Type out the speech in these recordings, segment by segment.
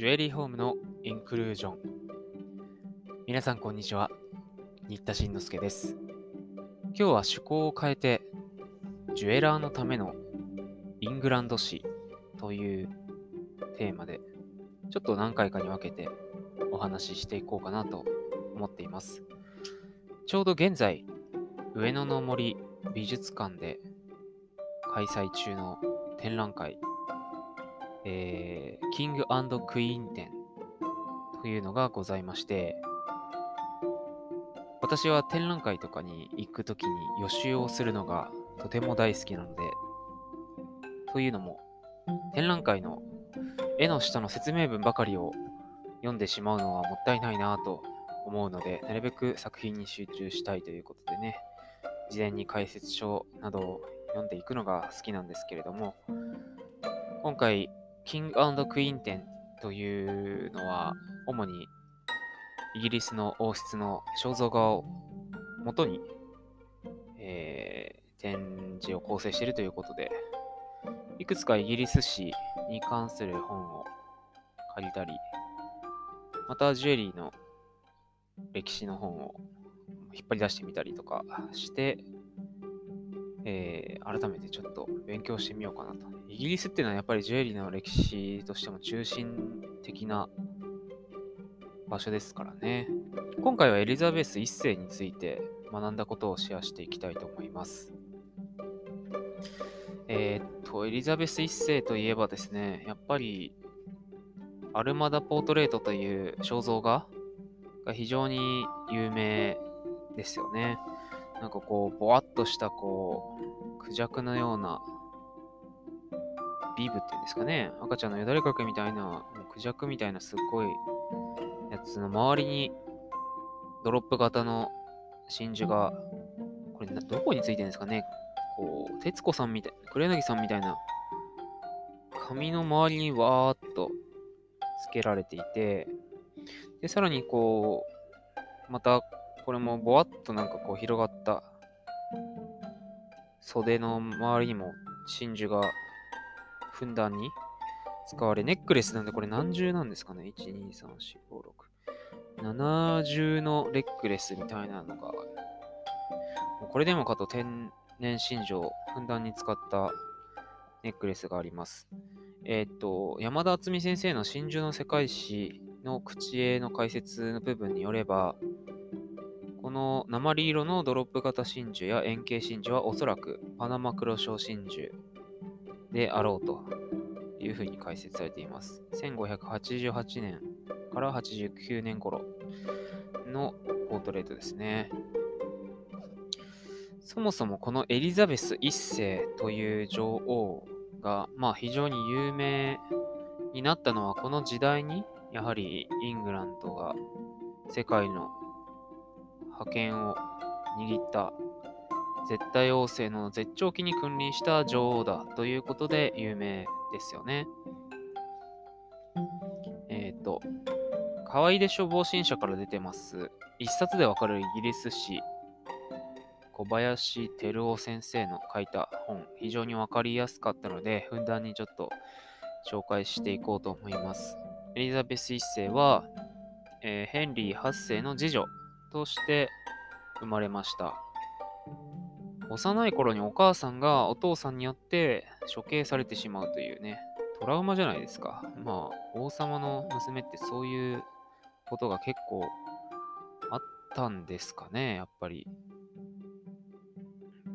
ジュエリーホームのインクルージョン。皆さんこんにちは。新田慎之介です。今日は趣向を変えて、ジュエラーのためのイングランド史というテーマで、ちょっと何回かに分けてお話ししていこうかなと思っています。ちょうど現在、上野の森美術館で開催中の展覧会、えー、キングクイーン展というのがございまして、私は展覧会とかに行くときに予習をするのがとても大好きなので、というのも、展覧会の絵の下の説明文ばかりを読んでしまうのはもったいないなと思うので、なるべく作品に集中したいということでね、事前に解説書などを読んでいくのが好きなんですけれども、今回、キングクイーン展というのは、主にイギリスの王室の肖像画を元に、えー展示を構成しているということで、いくつかイギリス史に関する本を借りたり、またジュエリーの歴史の本を引っ張り出してみたりとかして、えー改めてちょっと勉強してみようかなと。イギリスっていうのはやっぱりジュエリーの歴史としても中心的な場所ですからね。今回はエリザベス1世について学んだことをシェアしていきたいと思います。えーっと、エリザベス1世といえばですね、やっぱりアルマダ・ポートレートという肖像画が非常に有名ですよね。なんかこう、ぼわっとしたこう、クジャクのようなビブっていうんですかね。赤ちゃんのよだれかけみたいな、もうクジャクみたいなすっごいやつの周りにドロップ型の真珠が、これどこについてるんですかねこう、徹子さんみたい、黒柳さんみたいな髪の周りにわーっとつけられていて、で、さらにこう、またこれもぼわっとなんかこう広がった袖の周りにも真珠がふんだんに使われ、ネックレスなんでこれ何重なんですかね ?1、2、3、4、5、6。7重のネックレスみたいなのが、これでもかと天然真珠をふんだんに使ったネックレスがあります。えーっと、山田敦美先生の真珠の世界史の口絵の解説の部分によれば、この鉛色のドロップ型真珠や円形真珠はおそらくパナマ黒小真珠であろうというふうに解説されています。1588年から89年頃のポートレートですね。そもそもこのエリザベス1世という女王が、まあ、非常に有名になったのはこの時代にやはりイングランドが世界の覇権を握った絶対王政の絶頂期に君臨した女王だということで有名ですよね。えっ、と、河合で消防新社から出てます。一冊でわかるイギリス史、小林照夫先生の書いた本、非常にわかりやすかったので、ふんだんにちょっと紹介していこうと思います。エリザベス1世は、えーヘンリー8世の次女として生まれました。幼い頃にお母さんがお父さんによって処刑されてしまうというね、トラウマじゃないですか。まあ、王様の娘ってそういうことが結構あったんですかね、やっぱり。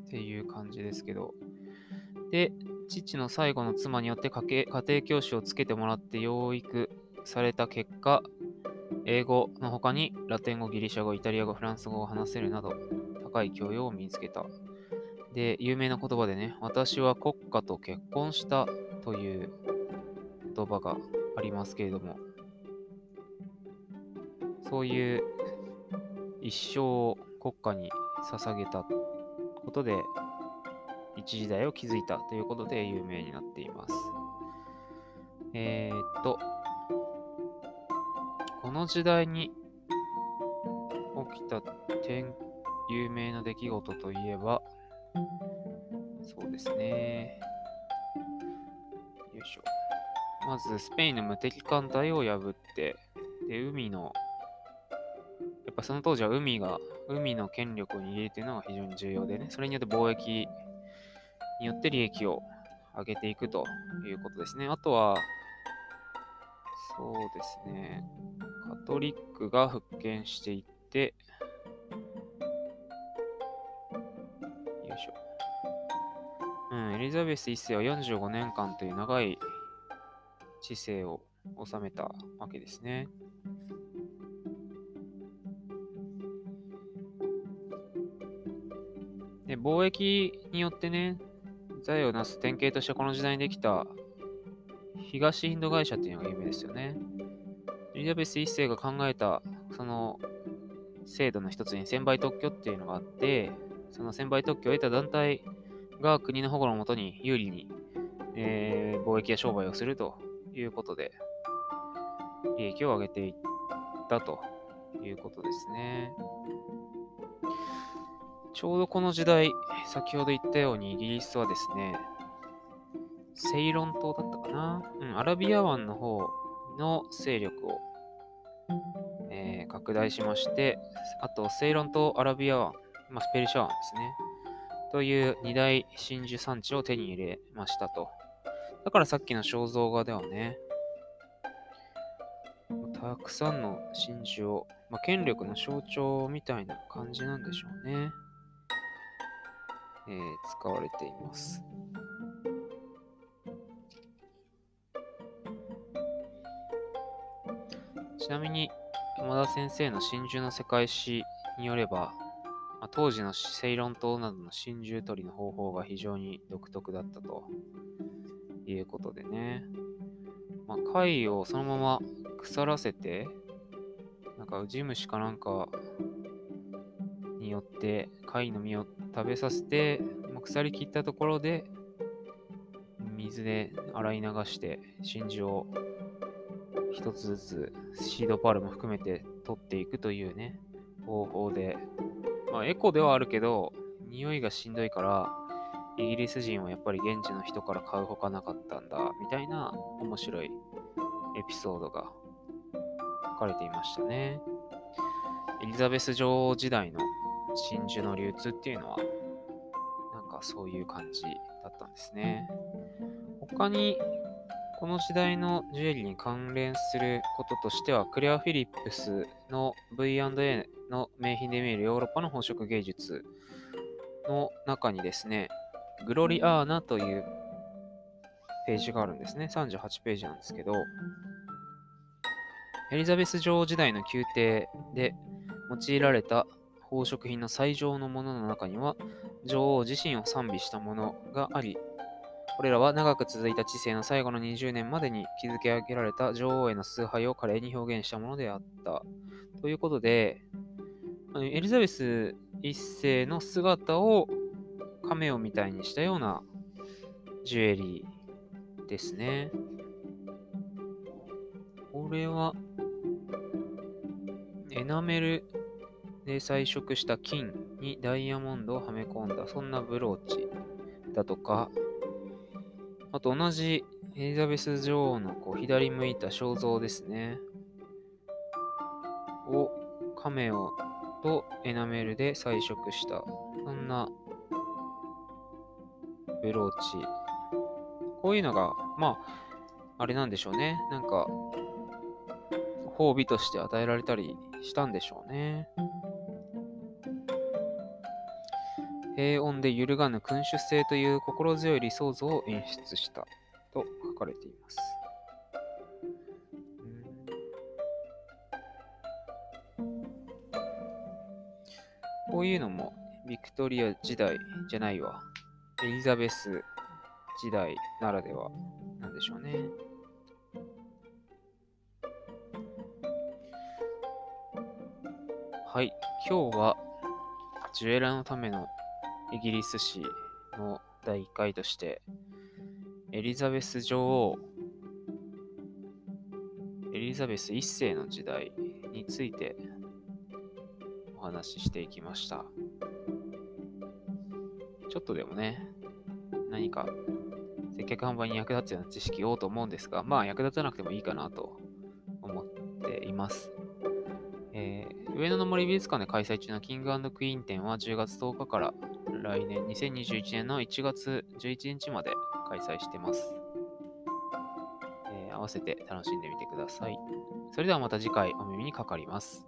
っていう感じですけど。で、父の最後の妻によって家家庭教師をつけてもらって養育された結果、英語の他にラテン語、ギリシャ語、イタリア語、フランス語を話せるなど高い教養を身につけた。で、有名な言葉でね、私は国家と結婚したという言葉がありますけれども、そういう一生を国家に捧げたことで、一時代を築いたということで有名になっています。えー、っと、の時代に起きた点有名な出来事といえば、そうですね。よいしょ。まずスペインの無敵艦隊を破って、で、海の、やっぱその当時は海が、海の権力を握るというのが非常に重要でね、それによって貿易によって利益を上げていくということですね。あとは、そうですね、トリックが復権していって、よいしょ。うん、エリザベス1世は45年間という長い知性を収めたわけですね。で、貿易によってね、財を成す典型としてこの時代にできた東インド会社っていうのが有名ですよね。エリザベス1世が考えたその制度の一つに専売特許っていうのがあって、その専売特許を得た団体が国の保護のもとに有利に、えー、貿易や商売をするということで、利益を上げていったということですね。ちょうどこの時代、先ほど言ったようにイギリスはですね、セイロン島だったかな？うん、アラビア湾の方の勢力を、えー、拡大しまして、あと、セイロン島、アラビア湾、まあ、ペルシャ湾ですね。という二大真珠産地を手に入れましたと。だからさっきの肖像画ではね、たくさんの真珠を、まあ、権力の象徴みたいな感じなんでしょうね。えー、使われています。ちなみに、山田先生の真珠の世界史によれば、まあ、当時のセイロン島などの真珠取りの方法が非常に独特だったということでね。まあ、貝をそのまま腐らせて、なんかウジ虫かなんかによって貝の実を食べさせて、まあ、腐りきったところで水で洗い流して真珠を一つずつシードパールも含めて取っていくというね方法でまあエコではあるけど匂いがしんどいからイギリス人はやっぱり現地の人から買うほかなかったんだみたいな面白いエピソードが書かれていましたね。エリザベス女王時代の真珠の流通っていうのはなんかそういう感じだったんですね。他にこの時代のジュエリーに関連することとしては、クレア・フィリップスの V&A の名品で見えるヨーロッパの宝飾芸術の中にですね、グロリアーナというページがあるんですね。38ページなんですけど、エリザベス女王時代の宮廷で用いられた宝飾品の最上のものの中には、女王自身を賛美したものがあり、これらは長く続いた知性の最後の20年までに築き上げられた女王への崇拝を華麗に表現したものであった。ということで、エリザベス一世の姿をカメオみたいにしたようなジュエリーですね。これは、エナメルで彩色した金にダイヤモンドをはめ込んだ、そんなブローチだとか、あと同じエリザベス女王のこう左向いた肖像ですね。をカメオとエナメルで彩色した、そんなブローチ。こういうのが、まあ、あれなんでしょうね。なんか、褒美として与えられたりしたんでしょうね。平穏で揺るがぬ君主制という心強い理想像を演出したと書かれています。こういうのもビクトリア時代じゃないわ。エリザベス時代ならではなんでしょうね。はい、今日はジュエラのためのイギリス史の第1回として、エリザベス女王、エリザベス1世の時代についてお話ししていきました。ちょっとでもね、何か接客販売に役立つような知識をと思うんですが、まあ役立たなくてもいいかなと思っています。えー、上野の森美術館で開催中のキングクイーン展は10月10日から来年2021年の1月11日まで開催してます。えー、合わせて楽しんでみてください。それではまた次回お耳にかかります。